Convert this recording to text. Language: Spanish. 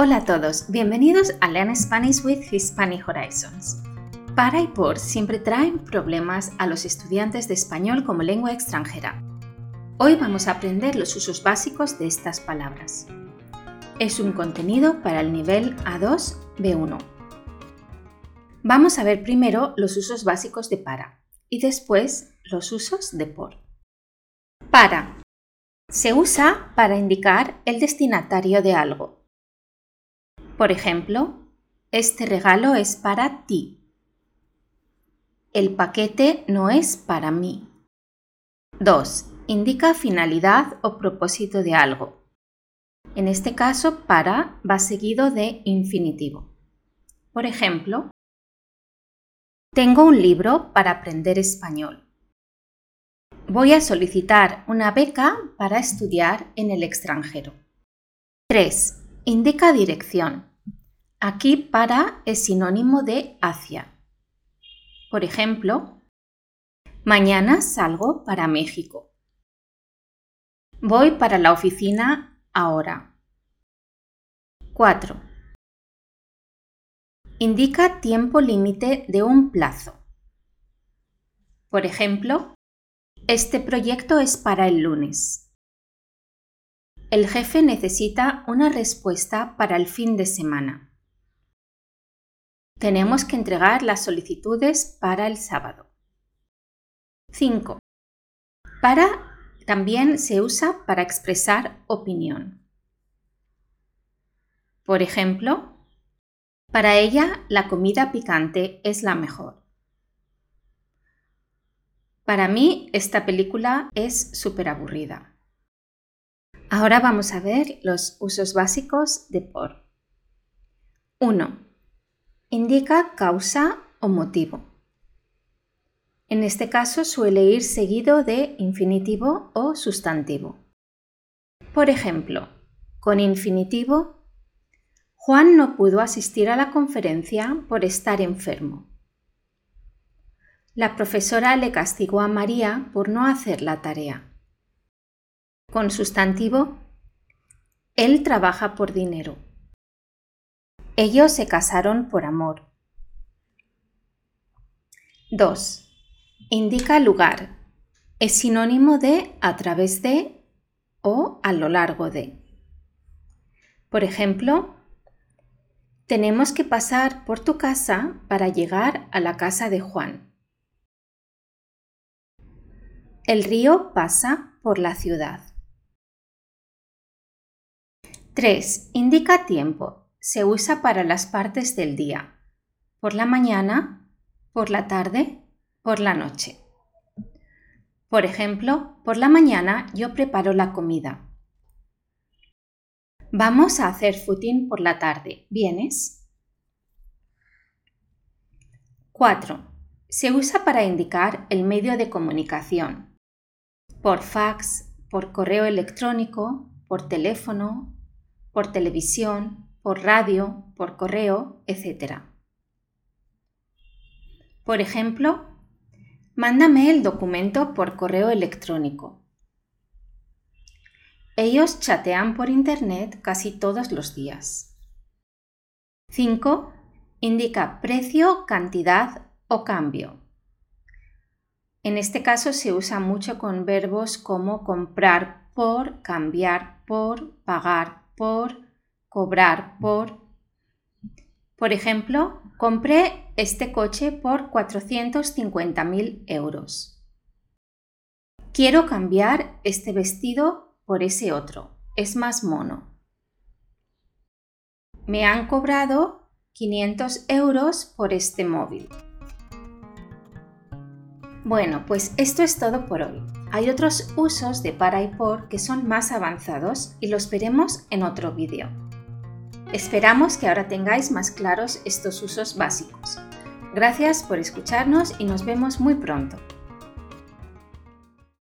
Hola a todos, bienvenidos a Learn Spanish with Hispanic Horizons. Para y por siempre traen problemas a los estudiantes de español como lengua extranjera. Hoy vamos a aprender los usos básicos de estas palabras. Es un contenido para el nivel A2 B1. Vamos a ver primero los usos básicos de para y después los usos de por. Para. Se usa para indicar el destinatario de algo por ejemplo, este regalo es para ti. El paquete no es para mí. 2. Indica finalidad o propósito de algo. En este caso, para va seguido de infinitivo. Por ejemplo, tengo un libro para aprender español. Voy a solicitar una beca para estudiar en el extranjero. 3. Indica dirección. Aquí para es sinónimo de hacia. Por ejemplo, mañana salgo para México. Voy para la oficina ahora. 4. Indica tiempo límite de un plazo. Por ejemplo, este proyecto es para el lunes. El jefe necesita una respuesta para el fin de semana. Tenemos que entregar las solicitudes para el sábado. 5. Para también se usa para expresar opinión. Por ejemplo, para ella la comida picante es la mejor. Para mí esta película es súper aburrida. Ahora vamos a ver los usos básicos de por. 1 indica causa o motivo. En este caso suele ir seguido de infinitivo o sustantivo. Por ejemplo, con infinitivo, Juan no pudo asistir a la conferencia por estar enfermo. La profesora le castigó a María por no hacer la tarea. Con sustantivo, él trabaja por dinero. Ellos se casaron por amor. 2. Indica lugar. Es sinónimo de a través de o a lo largo de. Por ejemplo, tenemos que pasar por tu casa para llegar a la casa de Juan. El río pasa por la ciudad. 3. Indica tiempo se usa para las partes del día, por la mañana, por la tarde, por la noche. Por ejemplo, por la mañana yo preparo la comida. Vamos a hacer footing por la tarde. ¿Vienes? 4. Se usa para indicar el medio de comunicación. Por fax, por correo electrónico, por teléfono, por televisión, por radio, por correo, etc. Por ejemplo, mándame el documento por correo electrónico. Ellos chatean por Internet casi todos los días. 5. Indica precio, cantidad o cambio. En este caso se usa mucho con verbos como comprar por, cambiar por, pagar por, cobrar por... Por ejemplo, compré este coche por 450.000 euros. Quiero cambiar este vestido por ese otro. Es más mono. Me han cobrado 500 euros por este móvil. Bueno, pues esto es todo por hoy. Hay otros usos de para y por que son más avanzados y los veremos en otro vídeo. Esperamos que ahora tengáis más claros estos usos básicos. Gracias por escucharnos y nos vemos muy pronto.